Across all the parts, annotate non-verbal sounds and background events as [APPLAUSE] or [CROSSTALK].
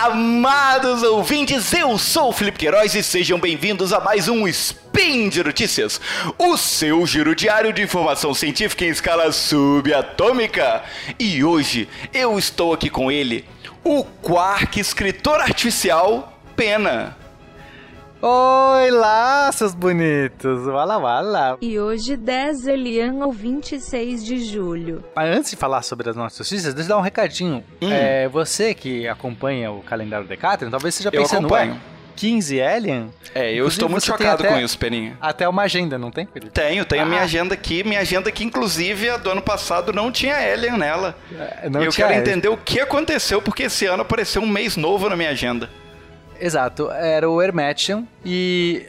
amados ouvintes, eu sou o Felipe Queiroz e sejam bem-vindos a mais um Spin de Notícias, o seu giro diário de informação científica em escala subatômica. E hoje eu estou aqui com ele, o Quark escritor artificial Pena. Oi lá, seus bonitos! Wala wala! E hoje 10 Elian ou 26 de julho. Mas antes de falar sobre as nossas notícias, deixa eu dar um recadinho. Hum. É, você que acompanha o calendário Decathlon, talvez esteja Eu pensando, acompanho. ué, 15 Alien? É, eu estou muito você chocado até- com isso, Peninha. Até uma agenda, não tem, Felipe? Tenho, tenho a minha Ah. agenda aqui, minha agenda que inclusive a do ano passado não tinha Alien nela. É, não e eu quero Alien. entender o que aconteceu, porque esse ano apareceu um mês novo na minha agenda. Exato, era o Hermetian e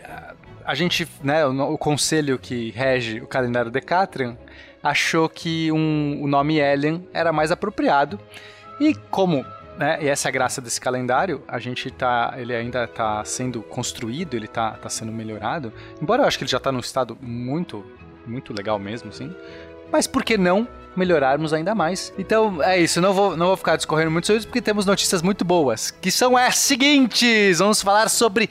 a- gente, né, o, o conselho que rege o calendário Decathlon achou que um- o nome Alien era mais apropriado e como, né, e essa é a graça desse calendário, a gente tá, ele ainda está sendo construído, ele tá, tá sendo melhorado, embora eu acho que ele já está num estado muito, muito legal mesmo, assim, mas por que não melhorarmos ainda mais? Então é isso, não vou, não vou ficar discorrendo muito sobre isso porque temos notícias muito boas, que são as seguintes: vamos falar sobre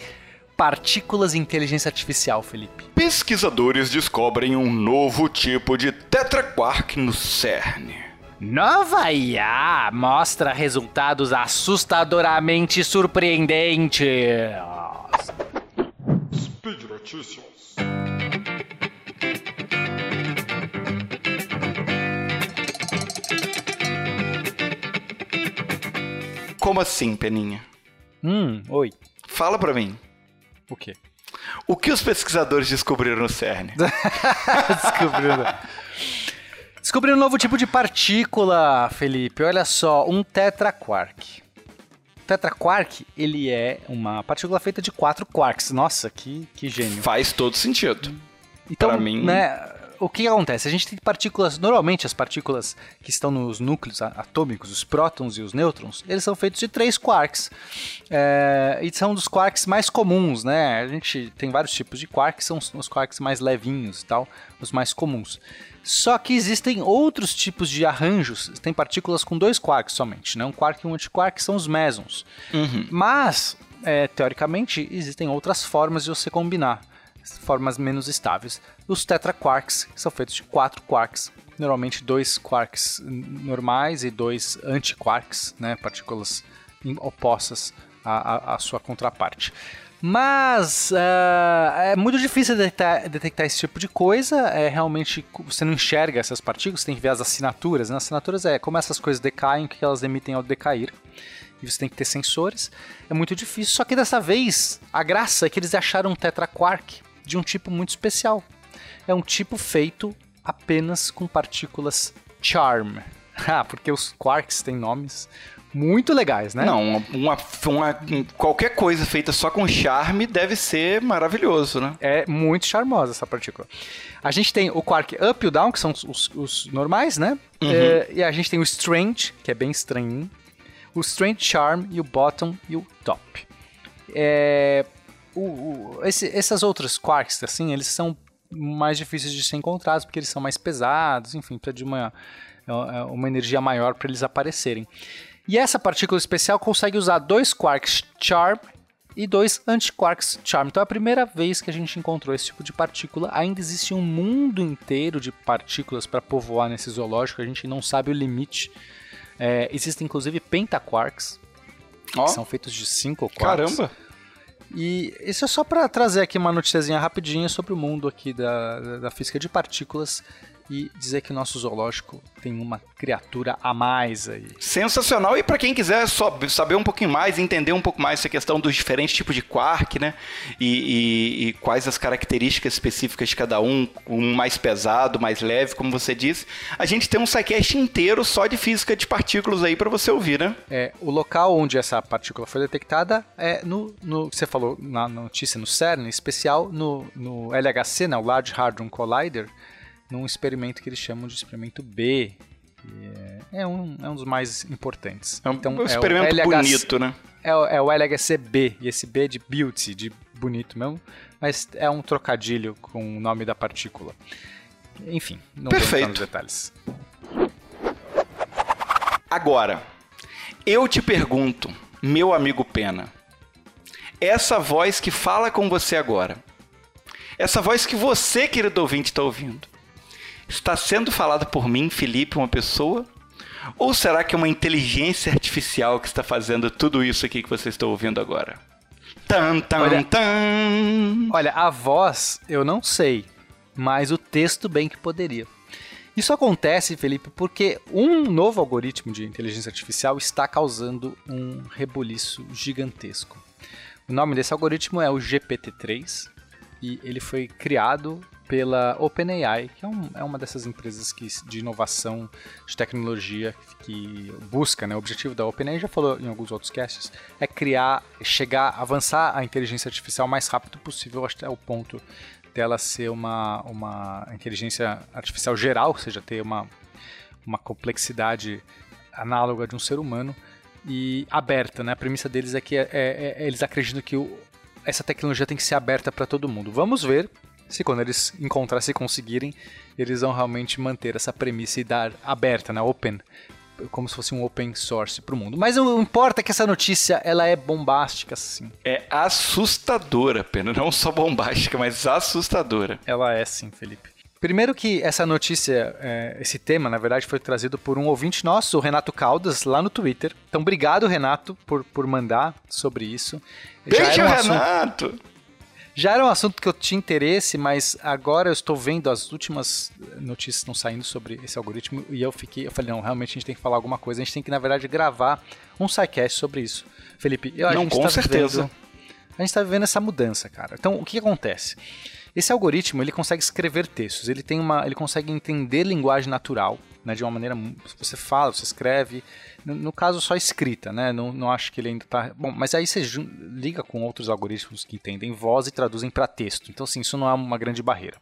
partículas de inteligência artificial, Felipe. Pesquisadores descobrem um novo tipo de tetraquark no CERN. Nova IA mostra resultados assustadoramente surpreendentes. Speed Notícias. Como assim, Peninha? Hum, oi. Fala pra mim. O quê? O que os pesquisadores descobriram no CERN? [LAUGHS] Descobrindo. Descobriram um novo tipo de partícula, Felipe. Olha só, um tetraquark. O tetraquark, ele é uma partícula feita de quatro quarks. Nossa, que, que gênio. Faz todo sentido. Então, Pra mim- né, o que acontece? A gente tem partículas, normalmente as partículas que estão nos núcleos atômicos, os prótons e os nêutrons, eles são feitos de três quarks. É, e são dos quarks mais comuns, né? A gente tem vários tipos de quarks, são os, quarks mais levinhos e tal, os mais comuns. Só que existem outros tipos de arranjos, tem partículas com dois quarks somente, né? Um quark e um antiquark são os mesons. Mas, é, teoricamente, existem outras formas de você combinar, formas menos estáveis. Os tetraquarks são feitos de quatro quarks, normalmente dois quarks normais e dois antiquarks, né, partículas opostas à, à- à sua contraparte. Mas ah, é muito difícil detectar, detectar esse tipo de coisa. É realmente você não enxerga essas partículas, você tem que ver as assinaturas. Né? As assinaturas é como essas coisas decaem, o que elas emitem ao decair e você tem que ter sensores. É muito difícil. Só que dessa vez, a graça é que eles acharam um tetraquark de um tipo muito especial. É um tipo feito apenas com partículas charm. [LAUGHS] Ah, porque os quarks têm nomes muito legais, né? Não, uma, uma- qualquer coisa feita só com charme deve ser maravilhoso, né? É muito charmosa essa partícula. A gente tem o quark up e o down, que são os, os- normais, né? É, e a gente tem o strange, que é bem estranho. O strange charm e o bottom e o top. É, o- o- esse- essas outras quarks, assim, eles são mais difíceis de ser encontrados porque eles são mais pesados, enfim, precisa de uma, é, uma energia maior para eles aparecerem. E essa partícula especial consegue usar dois quarks charm e dois antiquarks charm. Então é a primeira vez que a gente encontrou esse tipo de partícula. Ainda existe um mundo inteiro de partículas para povoar nesse zoológico, a gente não sabe o limite. É, existem inclusive pentaquarks, Ó, que são feitos de cinco quarks. caramba. E isso é só para trazer aqui uma noticiazinha rapidinha sobre o mundo aqui da, da- física de partículas e dizer que o nosso zoológico tem uma criatura a mais aí. Sensacional. E para quem quiser só saber um pouquinho mais, entender um pouco mais essa questão dos diferentes tipos de quark, né? E, e- e quais as características específicas de cada um, um mais pesado, mais leve, como você disse, a gente tem um sidecast inteiro só de física de partículas aí para você ouvir, né? É, o local onde essa partícula foi detectada é no, no você falou na notícia no CERN, em especial no, no LHC, né, o Large Hadron Collider, num experimento que eles chamam de experimento B. É, é um, é um dos mais importantes. É um, Então, um o experimento LHC bonito, né? É, o- é o LHC-B, e esse B é de beauty, de bonito mesmo, mas é um trocadilho com o nome da partícula. Enfim, não vou nos detalhes. Agora, Eu te pergunto, meu amigo Pena, essa voz que fala com você agora, essa voz que você, querido ouvinte, está ouvindo, está sendo falada por mim, Felipe, uma pessoa? Ou será que é uma inteligência artificial que está fazendo tudo isso aqui que você está ouvindo agora? Tan, tan, Olha- tan. Olha, a voz eu não sei, mas o texto bem que poderia. Isso acontece, Felipe, porque um novo algoritmo de inteligência artificial está causando um rebuliço gigantesco. O nome desse algoritmo é o GPT-3 e ele foi criado pela OpenAI, que é, um- é uma dessas empresas que, de inovação de tecnologia que busca, né? O objetivo da OpenAI, já falou em alguns outros casts, é criar, chegar, avançar a inteligência artificial o mais rápido possível até o ponto dela ser uma, uma inteligência artificial geral, ou seja, ter uma, uma complexidade análoga de um ser humano e aberta, né? A premissa deles é que é- é- é- eles acreditam que o- essa tecnologia tem que ser aberta para todo mundo. Vamos ver se quando eles encontrar, se conseguirem, eles vão realmente manter essa premissa e dar aberta, né? Open, como se fosse um open source para o mundo. Mas o importa é que essa notícia ela é bombástica, sim. É assustadora, Pena. Não só bombástica, mas assustadora. Ela é sim, Felipe. Primeiro que essa notícia, é, esse tema, na verdade, foi trazido por um ouvinte nosso, o Renato Caldas, lá no Twitter. Então, obrigado, Renato, por, por mandar sobre isso. Já Beijo, um assunto, Renato! Já era um assunto que eu tinha interesse, mas agora eu estou vendo as últimas notícias que estão saindo sobre esse algoritmo e eu fiquei, eu falei, não, realmente a gente tem que falar alguma coisa, a gente tem que, na verdade, gravar um sidecast sobre isso. Felipe, eu, Não, com tá certeza. vivendo- a gente está vivendo essa mudança, cara. Então, o que, que acontece? Esse algoritmo, ele consegue escrever textos, ele tem uma, ele consegue entender linguagem natural, né, de uma maneira, você fala, você escreve, no, no caso só escrita, né, não, não acho que ele ainda tá, bom, mas aí você liga com outros algoritmos que entendem voz e traduzem para texto, então assim, isso não é uma grande barreira.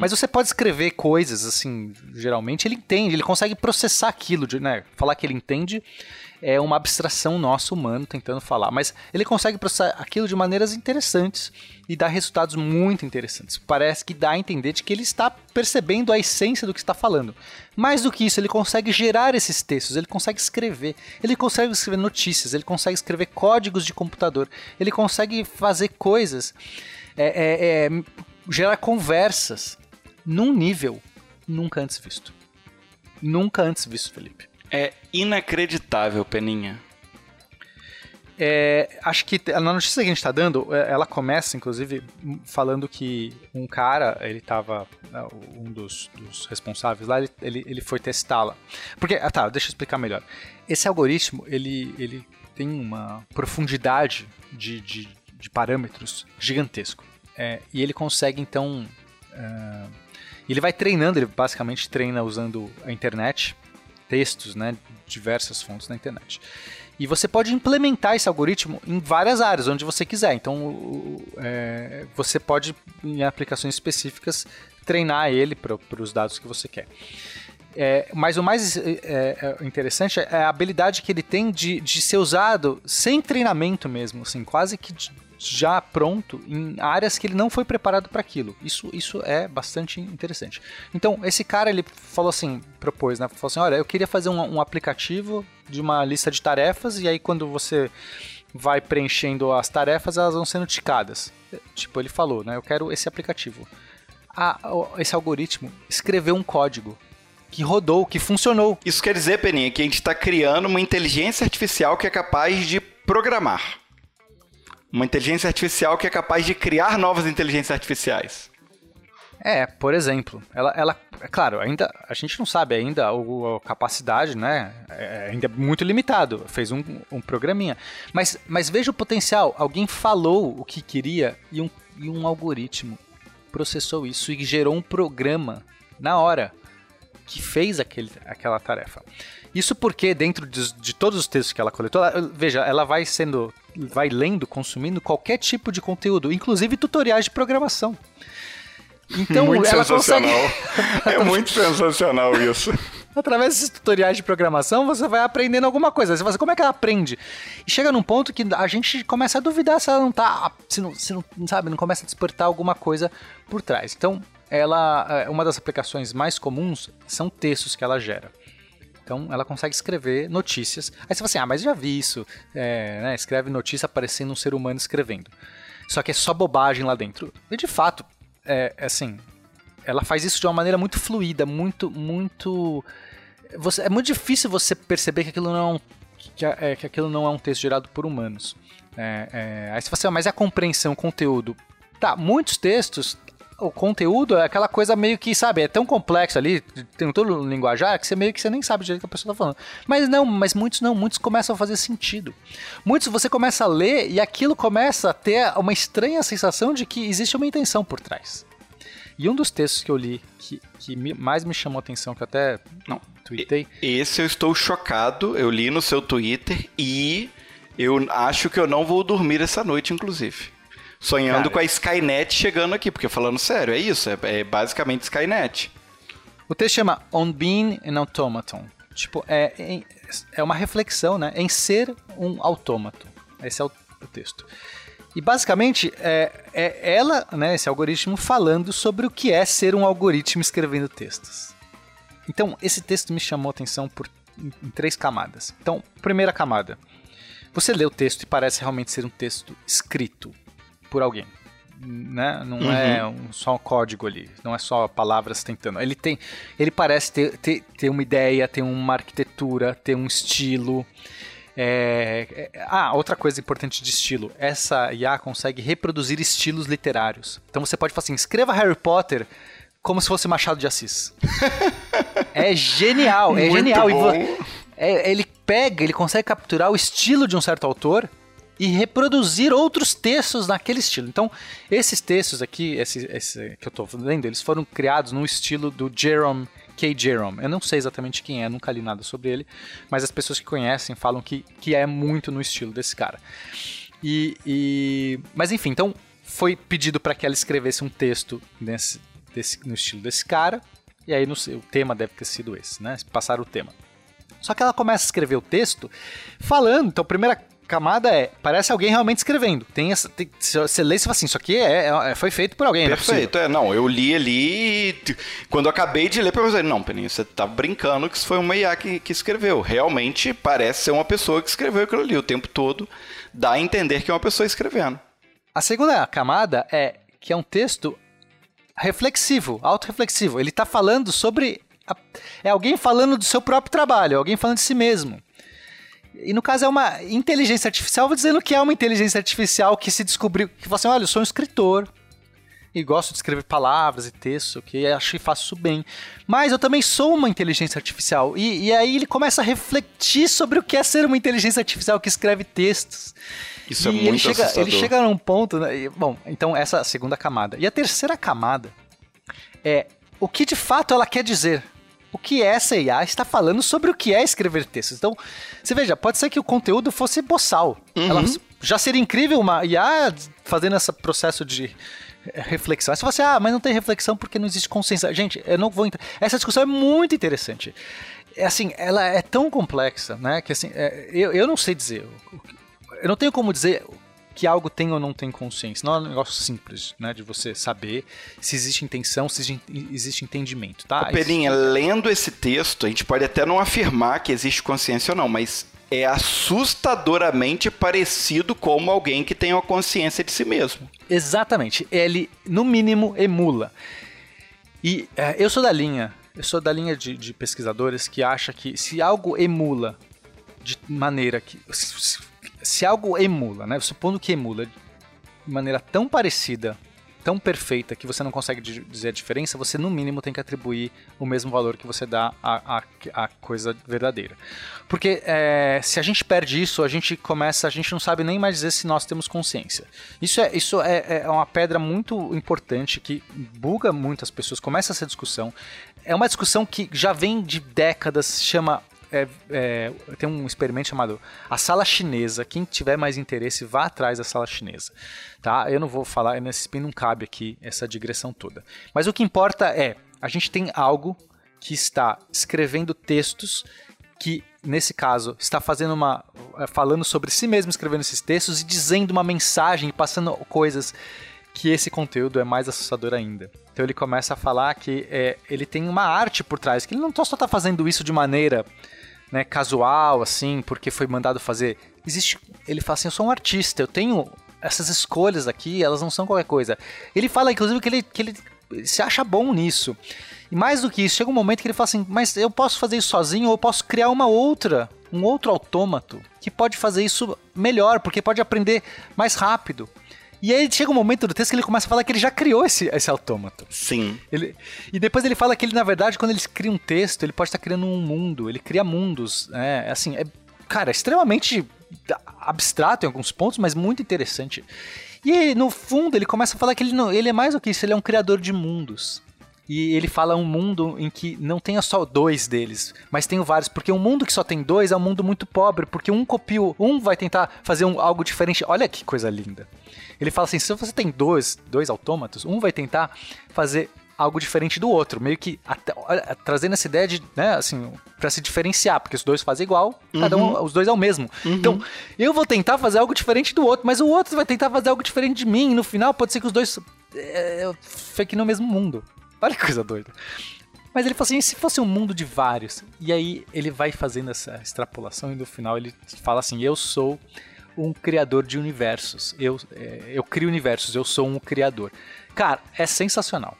Mas você pode escrever coisas, assim, geralmente ele entende, ele consegue processar aquilo, de, né, falar que ele entende é uma abstração nossa humano tentando falar, mas ele consegue processar aquilo de maneiras interessantes e dar resultados muito interessantes. Parece que dá a entender de que ele está percebendo a essência do que está falando. Mais do que isso, ele consegue gerar esses textos, ele consegue escrever, ele consegue escrever notícias, ele consegue escrever códigos de computador, ele consegue fazer coisas, é, é, é, gerar conversas num nível nunca antes visto. Nunca antes visto, Felipe. É inacreditável, Peninha. É, acho que na notícia que a gente tá dando, é, ela começa, inclusive, falando que um cara, ele tava. né, Um dos, dos responsáveis lá, ele, ele, ele foi testá-la. Porque, ah tá, deixa eu explicar melhor. Esse algoritmo, ele, ele tem uma profundidade de, de, de parâmetros gigantesco. É, e ele consegue, então. ah, ele vai treinando, ele basicamente treina usando a internet, textos, né, diversas fontes na internet. E você pode implementar esse algoritmo em várias áreas, onde você quiser. Então, é, você pode, em aplicações específicas, treinar ele para os dados que você quer. É, mas o mais é, é, interessante é a habilidade que ele tem de, de ser usado sem treinamento mesmo, assim, quase que de- já pronto em áreas que ele não foi preparado para aquilo. Isso, isso é bastante interessante. Então, esse cara, ele falou assim, propôs, né? Falou assim, olha, eu queria fazer um, um aplicativo de uma lista de tarefas e aí quando você vai preenchendo as tarefas, elas vão sendo ticadas. Tipo, ele falou, né? Eu quero esse aplicativo. Ah, esse algoritmo escreveu um código que rodou, que funcionou. Isso quer dizer, Peninha, que a gente está criando uma inteligência artificial que é capaz de programar. Uma inteligência artificial que é capaz de criar novas inteligências artificiais. É, por exemplo, ela, ela é claro, ainda a gente não sabe ainda o, a capacidade, né? É ainda muito limitado. Fez um, um programinha, mas, mas veja o potencial. Alguém falou o que queria e um, e um algoritmo processou isso e gerou um programa na hora que fez aquele, aquela tarefa. Isso porque dentro de, de todos os textos que ela coletou, ela- veja, ela vai sendo, vai lendo, consumindo qualquer tipo de conteúdo, inclusive tutoriais de programação. Então muito ela sensacional. consegue, [LAUGHS] é muito sensacional isso. através desses tutoriais de programação, você vai aprendendo alguma coisa. Você fala como é que ela aprende? E chega num ponto que a gente começa a duvidar se ela não tá, se não, se não sabe, não começa a despertar alguma coisa por trás. Então, ela, é, uma das aplicações mais comuns são textos que ela gera. Então ela consegue escrever notícias. Aí você fala assim, ah, mas já vi isso. É, né, escreve notícia parecendo um ser humano escrevendo. Só que é só bobagem lá dentro. E de fato, é, é assim, ela faz isso de uma maneira muito fluida, muito, muito. Você, é muito difícil você perceber que aquilo não é um, que, é, que aquilo não é um texto gerado por humanos. É, aí você fala assim, ah, mas é a compreensão, o conteúdo. Tá, muitos textos o conteúdo é aquela coisa meio que, sabe, é tão complexo ali, tem todo o linguajar que você meio que você nem sabe direito o que a pessoa tá falando. Mas não, mas muitos não, muitos começam a fazer sentido. Muitos você começa a ler e aquilo começa a ter uma estranha sensação de que existe uma intenção por trás. E um dos textos que eu li que, que mais me chamou a atenção, que eu até não tuitei. Esse eu estou chocado, eu li no seu Twitter e eu acho que eu não vou dormir essa noite, inclusive. Sonhando Cara. com a Skynet chegando aqui, porque falando sério, é isso, é, é basicamente Skynet. O texto chama On Being an Automaton. Tipo, é, é uma reflexão, né, em ser um autômato. Esse é o, o texto. E basicamente é, é ela, né, esse algoritmo, falando sobre o que é ser um algoritmo escrevendo textos. Então, esse texto me chamou a atenção por, em, em três camadas. Então, primeira camada. Você lê o texto e parece realmente ser um texto escrito, por alguém. Né? Não uhum. é um, só um código ali, não é só palavras tentando. Ele tem, ele parece ter, ter, ter uma ideia, ter uma arquitetura, ter um estilo. É, é, ah, outra coisa importante de estilo: essa IA consegue reproduzir estilos literários. Então você pode falar assim: escreva Harry Potter como se fosse Machado de Assis. [LAUGHS] é genial, é Muito genial. Bom. É, ele pega, ele consegue capturar o estilo de um certo autor e reproduzir outros textos naquele estilo. Então, esses textos aqui, esse, esse que eu estou lendo, eles foram criados no estilo do Jerome K. Jerome. Eu não sei exatamente quem é, nunca li nada sobre ele, mas as pessoas que conhecem falam que, que é muito no estilo desse cara. E, e... Mas enfim, então foi pedido para que ela escrevesse um texto nesse, desse, no estilo desse cara, e aí no, o tema deve ter sido esse, né? Passar o tema. Só que ela começa a escrever o texto falando, então a primeira camada é, parece alguém realmente escrevendo. Tem essa, tem, você lê e fala assim, isso aqui é, é, foi feito por alguém, Perfeito, não é, é, não, eu li ali e quando eu acabei de ler, eu pensei, não, Peninho, você tá brincando que isso foi uma IA que, que escreveu. Realmente parece ser uma pessoa que escreveu aquilo ali o tempo todo, dá a entender que é uma pessoa escrevendo. A segunda camada é que é um texto reflexivo, autorreflexivo. Ele tá falando sobre... A, é alguém falando do seu próprio trabalho, alguém falando de si mesmo. E no caso é uma inteligência artificial, vou dizendo que é uma inteligência artificial que se descobriu, que você, assim, olha, eu sou um escritor, e gosto de escrever palavras e texto, que acho que faço isso bem. Mas eu também sou uma inteligência artificial. E, e, aí ele começa a refletir sobre o que é ser uma inteligência artificial que escreve textos. Isso é e é muito ele chega, assustador. ele chega num ponto. Né, e, bom, então essa é a segunda camada. E a terceira camada é o que de fato ela quer dizer o que essa IA está falando sobre o que é escrever textos. Então, você veja, pode ser que o conteúdo fosse boçal. Uhum. Ela já seria incrível uma IA fazendo esse processo de reflexão. Aí você fala assim, ah, mas não tem reflexão porque não existe consciência. Gente, eu não vou entrar. Essa discussão é muito interessante. É assim, ela é tão complexa, né? Que assim, é, eu, eu não sei dizer. Eu não tenho como dizer que algo tem ou não tem consciência. Não é um negócio simples, né? De você saber se existe intenção, se existe entendimento, tá? Pelinha, Isso... lendo esse texto, a gente pode até não afirmar que existe consciência ou não, mas é assustadoramente parecido com alguém que tem uma consciência de si mesmo. Exatamente. Ele, no mínimo, emula. E é, eu sou da linha, eu sou da linha de, de pesquisadores que acha que se algo emula de maneira que se algo emula, né? Supondo que emula de maneira tão parecida, tão perfeita que você não consegue dizer a diferença, você no mínimo tem que atribuir o mesmo valor que você dá à, à, à coisa verdadeira. Porque é, se a gente perde isso, a gente começa, a gente não sabe nem mais dizer se nós temos consciência. Isso é, isso é, é uma pedra muito importante que buga muitas pessoas, começa essa discussão. É uma discussão que já vem de décadas, chama é, é, tem um experimento chamado a sala chinesa. Quem tiver mais interesse, vá atrás da sala chinesa. Tá? Eu não vou falar, nesse spin não cabe aqui essa digressão toda. Mas o que importa é, a gente tem algo que está escrevendo textos que nesse caso está fazendo uma é, falando sobre si mesmo escrevendo esses textos e dizendo uma mensagem passando coisas que esse conteúdo é mais assustador ainda. Então ele começa a falar que é, ele tem uma arte por trás, que ele não só está fazendo isso de maneira né, casual, assim, porque foi mandado fazer. Existe. Ele fala assim: eu sou um artista, eu tenho essas escolhas aqui, elas não são qualquer coisa. Ele fala, inclusive, que ele, que ele se acha bom nisso. E mais do que isso, chega um momento que ele fala assim: mas eu posso fazer isso sozinho ou eu posso criar uma outra, um outro autômato que pode fazer isso melhor, porque pode aprender mais rápido. E aí chega um momento do texto que ele começa a falar que ele já criou esse, esse autômato. Sim. Ele, e depois ele fala que ele, na verdade, quando ele cria um texto, ele pode estar criando um mundo, ele cria mundos. É, assim, é, cara, é extremamente abstrato em alguns pontos, mas muito interessante. E no fundo ele começa a falar que ele, não, ele é mais do que isso, ele é um criador de mundos. E ele fala um mundo em que não tenha só dois deles, mas tenho vários, porque um mundo que só tem dois é um mundo muito pobre, porque um copia, um vai tentar fazer um, algo diferente. Olha que coisa linda. Ele fala assim: se você tem dois, dois autômatos, um vai tentar fazer algo diferente do outro, meio que até, trazendo essa ideia de, né, assim, para se diferenciar, porque os dois fazem igual, uhum. cada um, os dois é o mesmo. Uhum. Então, eu vou tentar fazer algo diferente do outro, mas o outro vai tentar fazer algo diferente de mim, e no final pode ser que os dois é fiquem no mesmo mundo. Olha que coisa doida. Mas ele fala assim, e se fosse um mundo de vários? E aí ele vai fazendo essa extrapolação e no final ele fala assim, eu sou um criador de universos. Eu, é, eu crio universos, eu sou um criador. Cara, é sensacional.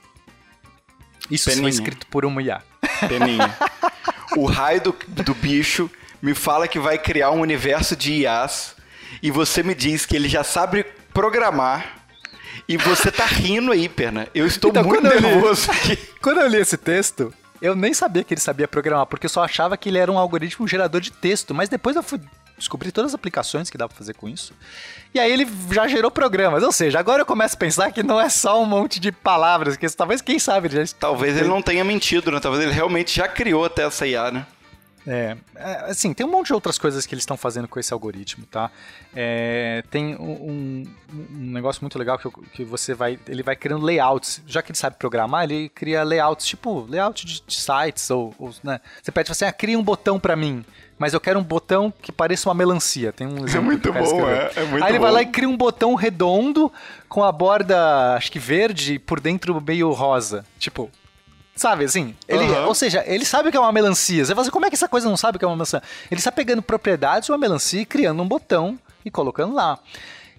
Isso Peninha. foi escrito por uma IA. Peninha. [LAUGHS] o raio do, do bicho me fala que vai criar um universo de IAs e você me diz que ele já sabe programar e você tá rindo aí, Perna. Eu estou então, muito nervoso li, aqui. [LAUGHS] Quando eu li esse texto, eu nem sabia que ele sabia programar, porque eu só achava que ele era um algoritmo gerador de texto. Mas depois eu fui descobrir todas as aplicações que dá pra fazer com isso. E aí ele já gerou programas. Ou seja, agora eu começo a pensar que não é só um monte de palavras, que talvez, quem sabe, ele já... Talvez ele não tenha mentido, né? Talvez ele realmente já criou até essa IA, né? É, é, assim, tem um monte de outras coisas que eles estão fazendo com esse algoritmo, tá? É, tem um, um, negócio muito legal que, que você vai, ele vai criando layouts. Já que ele sabe programar, ele cria layouts, tipo layout de, de sites ou, ou né? Você pede assim, ah, cria um botão para mim mas eu quero um botão que pareça uma melancia. Tem um exemplo. É muito bom, é, é, muito Aí ele bom. vai lá e cria um botão redondo com a borda, acho que verde, por dentro meio rosa. Tipo, Sabe, assim? Ele, uhum. Ou seja, ele sabe que é uma melancia. Você fala assim, como é que essa coisa não sabe que é uma melancia? Ele está pegando propriedades de uma melancia e criando um botão e colocando lá.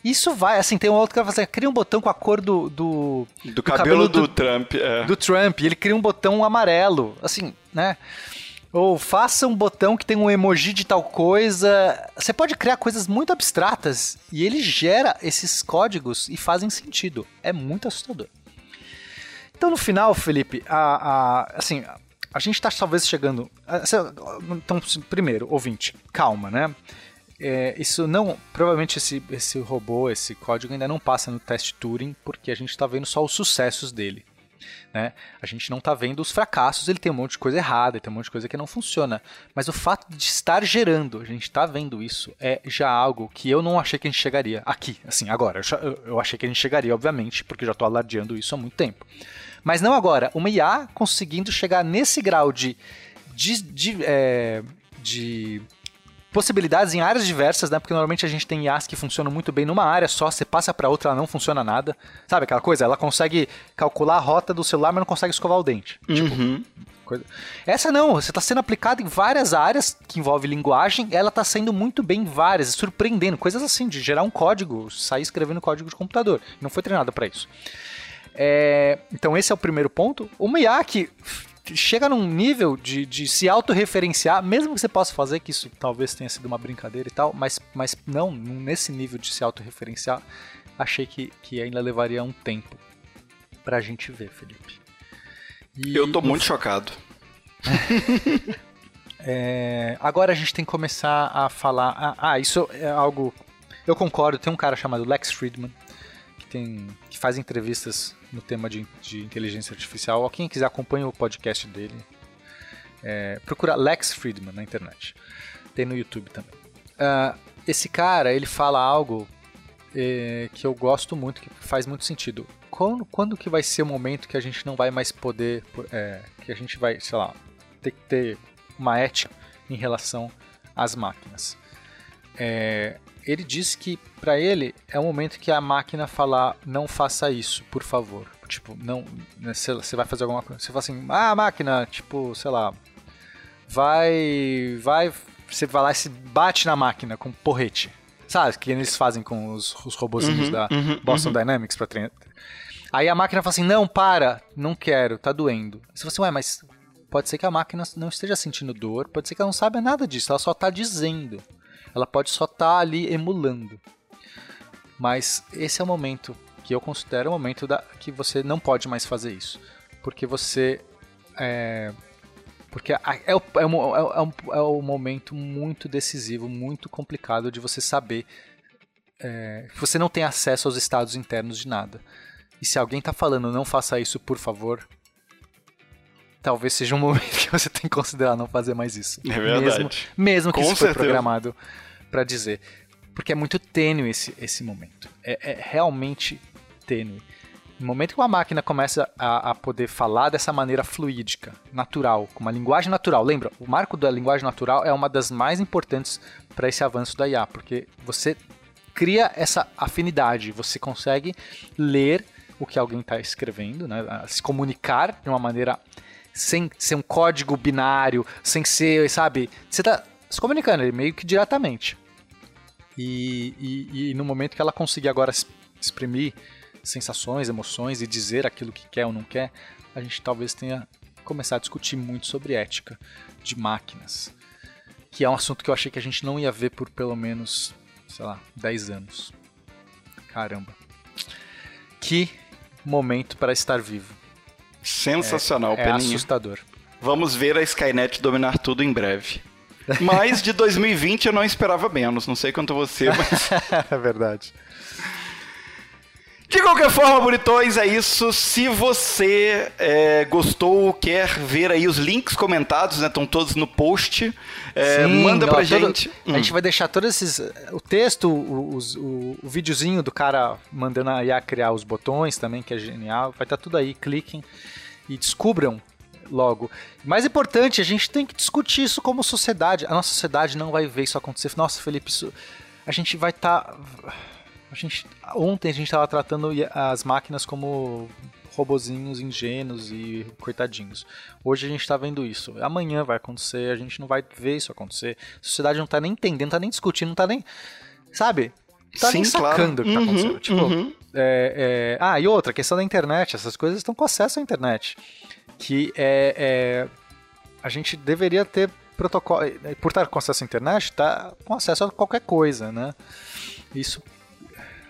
Isso vai, assim, tem um outro que vai fazer, cria um botão com a cor do... Do, do, do cabelo, cabelo, do, do Trump, é. Do Trump, ele cria um botão amarelo, assim, né? Ou faça um botão que tem um emoji de tal coisa. Você pode criar coisas muito abstratas e ele gera esses códigos e fazem sentido. É muito assustador. Então, no final, Felipe, a, a assim, a gente está talvez chegando. Então, primeiro, ouvinte, calma, né? É, isso não. Provavelmente esse, esse robô, esse código ainda não passa no teste Turing, porque a gente está vendo só os sucessos dele. Né? A gente não está vendo os fracassos, ele tem um monte de coisa errada, ele tem um monte de coisa que não funciona. Mas o fato de estar gerando, a gente está vendo isso, é já algo que eu não achei que a gente chegaria aqui, assim, agora. Eu, achei que a gente chegaria, obviamente, porque já estou alardeando isso há muito tempo. Mas não agora. Uma IA conseguindo chegar nesse grau de, de, de, é, de possibilidades em áreas diversas, né? Porque normalmente a gente tem IAs que funcionam muito bem numa área só, você passa para outra, ela não funciona nada. Sabe aquela coisa? Ela consegue calcular a rota do celular, mas não consegue escovar o dente. Tipo, uhum. Coisa. Essa não, você está sendo aplicada em várias áreas que envolve linguagem, ela está sendo muito bem em várias, surpreendendo, coisas assim, de gerar um código, sair escrevendo código de computador. Não foi treinada para isso. É, então esse é o primeiro ponto. Uma IA que chega num nível de, de se autorreferenciar, mesmo que você possa fazer, que isso talvez tenha sido uma brincadeira e tal, mas, mas não, nesse nível de se autorreferenciar, achei que, que ainda levaria um tempo pra gente ver, Felipe. E Eu tô muito chocado. [LAUGHS] é, agora a gente tem que começar a falar. Ah, ah, isso é algo. Eu concordo, tem um cara chamado Lex Friedman tem, que faz entrevistas no tema de, de inteligência artificial. Ou quem quiser acompanha o podcast dele. É, procura Lex Friedman na internet. Tem no YouTube também. Uh, esse cara, ele fala algo é, que eu gosto muito, que faz muito sentido. Quando, quando que vai ser o momento que a gente não vai mais poder, é, que a gente vai, sei lá, ter que ter uma ética em relação às máquinas? É, ele disse que para ele é o momento que a máquina falar não faça isso, por favor. Tipo, não, né, você vai fazer alguma coisa, você fala assim: "Ah, máquina, tipo, sei lá, vai vai você vai lá e se bate na máquina com porrete. Sabe, que eles fazem com os, os robozinhos Uhum, da uhum, Boston Dynamics pra treinar. Aí a máquina fala assim: não, para, não quero, tá doendo. Você fala assim, ué, mas pode ser que a máquina não esteja sentindo dor, pode ser que ela não saiba nada disso, ela só tá dizendo. Ela pode só estar tá ali emulando. Mas esse é o momento que eu considero o momento da, que você não pode mais fazer isso. Porque você. É, porque é, é, o, é, é, o, é o momento muito decisivo, muito complicado de você saber é, você não tem acesso aos estados internos de nada. E se alguém está falando não faça isso, por favor, talvez seja um [LAUGHS] momento que você tem que considerar não fazer mais isso. É verdade. Mesmo, mesmo que Com isso foi certeza. programado para dizer. Porque é muito tênue esse, esse momento. É, é realmente tênue. No momento que uma máquina começa a, a, poder falar dessa maneira fluídica, natural, com uma linguagem natural, lembra, o marco da linguagem natural é uma das mais importantes para esse avanço da IA, porque você cria essa afinidade, você consegue ler o que alguém está escrevendo, né, se comunicar de uma maneira sem ser um código binário, sem ser, sabe, você está se comunicando meio que diretamente. E, e, e no momento que ela conseguir agora exprimir sensações, emoções e dizer aquilo que quer ou não quer, a gente talvez tenha começar a discutir muito sobre ética de máquinas, que é um assunto que eu achei que a gente não ia ver por pelo menos, sei lá, 10 anos. Caramba. Que momento para estar vivo. Sensacional, é, é Peninha. assustador. Vamos ver a Skynet dominar tudo em breve. Mas de [LAUGHS] 2020 eu não esperava menos. Não sei quanto você, mas. [LAUGHS] é verdade. De qualquer forma, bonitões, é isso. Se você é, gostou, quer ver aí os links comentados, né? Estão todos no post. É, Sim, manda ó, pra todo- gente. A gente vai deixar todos esses. O texto, o, o, o videozinho do cara mandando a IA criar os botões também, que é genial. Vai estar tudo aí. Cliquem e descubram logo. Mais importante, a gente tem que discutir isso como sociedade. A nossa sociedade não vai ver isso acontecer. Nossa, Felipe, isso. A gente vai estar. A gente, ontem a gente estava tratando as máquinas como robozinhos ingênuos e coitadinhos. Hoje a gente está vendo isso. Amanhã vai acontecer, a gente não vai ver isso acontecer. A sociedade não está nem entendendo, não está nem discutindo, não está nem. Sabe? Tá nem Sim, claro. sacando o que está Uhum, acontecendo. Tipo, uhum. é, é- Ah, e outra, a questão da internet. Essas coisas estão com acesso à internet. Que é. é- A gente deveria ter protocolo. Por estar com acesso à internet, tá com acesso a qualquer coisa, né? Isso.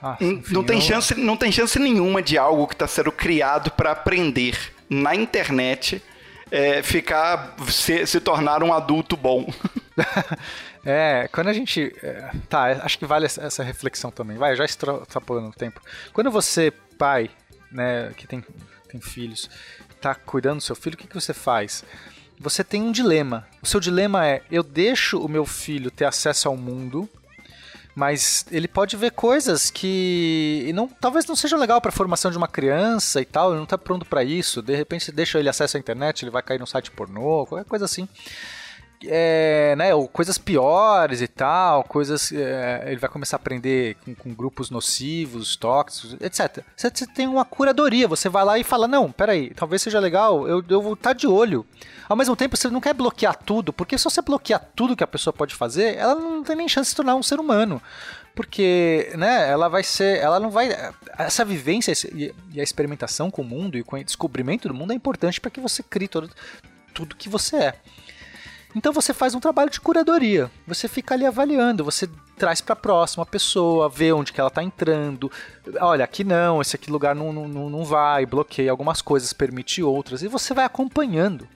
Ah, enfim, não, tem eu- chance, não tem chance nenhuma de algo que está sendo criado para aprender na internet é, ficar se, se tornar um adulto bom. [LAUGHS] É, quando a gente. é, tá, acho que vale essa essa reflexão também. Vai, já extrapolando o tempo. Quando você, pai, né, que tem, tem filhos, tá cuidando do seu filho, o que, que você faz? Você tem um dilema. O seu dilema é: eu deixo o meu filho ter acesso ao mundo, mas ele pode ver coisas que não, talvez não seja legal para a formação de uma criança e tal, ele não tá pronto para isso. De repente, deixa ele acesso à internet, ele vai cair num site pornô, qualquer coisa assim é, né, ou coisas piores e tal, coisas. é, ele vai começar a aprender com, com grupos nocivos, tóxicos, etc. Você, você tem uma curadoria, você vai lá e fala: não, peraí, talvez seja legal, eu, eu vou estar de olho. Ao mesmo tempo, você não quer bloquear tudo, porque se você bloquear tudo que a pessoa pode fazer, ela não tem nem chance de se tornar um ser humano. Porque, né, ela vai ser. Ela não vai. Essa vivência e a experimentação com o mundo e com o descobrimento do mundo é importante para que você crie todo, tudo que você é. Então você faz um trabalho de curadoria. Você fica ali avaliando, você traz para a próxima pessoa, vê onde que ela está entrando. Olha, aqui não, esse aqui lugar não, não, não vai, bloqueia algumas coisas, permite outras, e você vai acompanhando.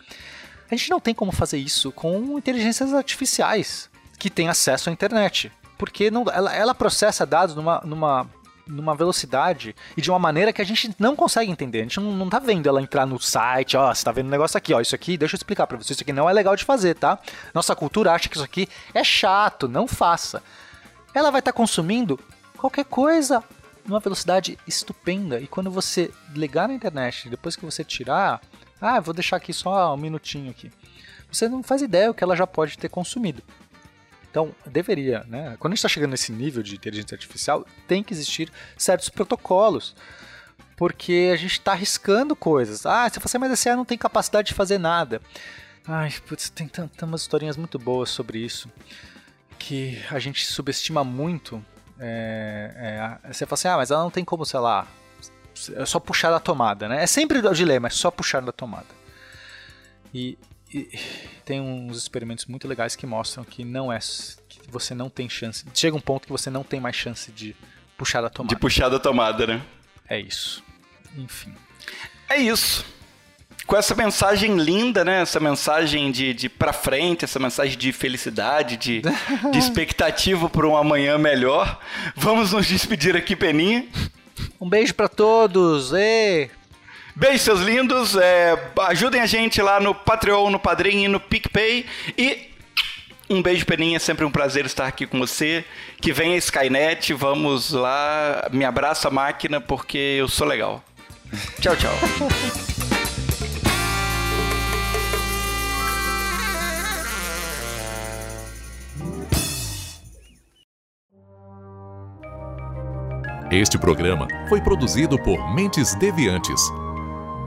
A gente não tem como fazer isso com inteligências artificiais que têm acesso à internet. Porque não, ela, ela processa dados numa, numa, numa velocidade e de uma maneira que a gente não consegue entender. A gente não, não tá vendo ela entrar no site, ó, você tá vendo um negócio aqui, ó, isso aqui, deixa eu explicar pra você, isso aqui não é legal de fazer, tá? Nossa cultura acha que isso aqui é chato, não faça. Ela vai estar consumindo qualquer coisa numa velocidade estupenda. E quando você ligar na internet, depois que você tirar, ah, vou deixar aqui só um minutinho aqui. Você não faz ideia o que ela já pode ter consumido. Então, deveria, né? Quando a gente está chegando nesse nível de inteligência artificial, tem que existir certos protocolos. Porque a gente está arriscando coisas. Ah, você fala assim, mas CIA não tem capacidade de fazer nada. Ai, putz, tem, umas historinhas muito boas sobre isso. Que a gente subestima muito. É, é, você fala assim, ah, mas ela não tem como, sei lá, é só puxar da tomada, né? É sempre o dilema, é só puxar da tomada. E, e, tem uns experimentos muito legais que mostram que não é que você não tem chance. Chega um ponto que você não tem mais chance de puxar da tomada. De puxar da tomada, né? É isso. Enfim. É isso. Com essa mensagem linda, né? Essa mensagem de, de pra frente, essa mensagem de felicidade, de, de [LAUGHS] expectativa por um amanhã melhor. Vamos nos despedir aqui, Peninha. Um beijo para todos. E... Beijo, seus lindos. É, ajudem a gente lá no Patreon, no Padrim e no PicPay. E um beijo, Peninha. É sempre um prazer estar aqui com você. Que venha Skynet. Vamos lá. Me abraça a máquina porque eu sou legal. [LAUGHS] Tchau, tchau. Este programa foi produzido por Mentes Deviantes.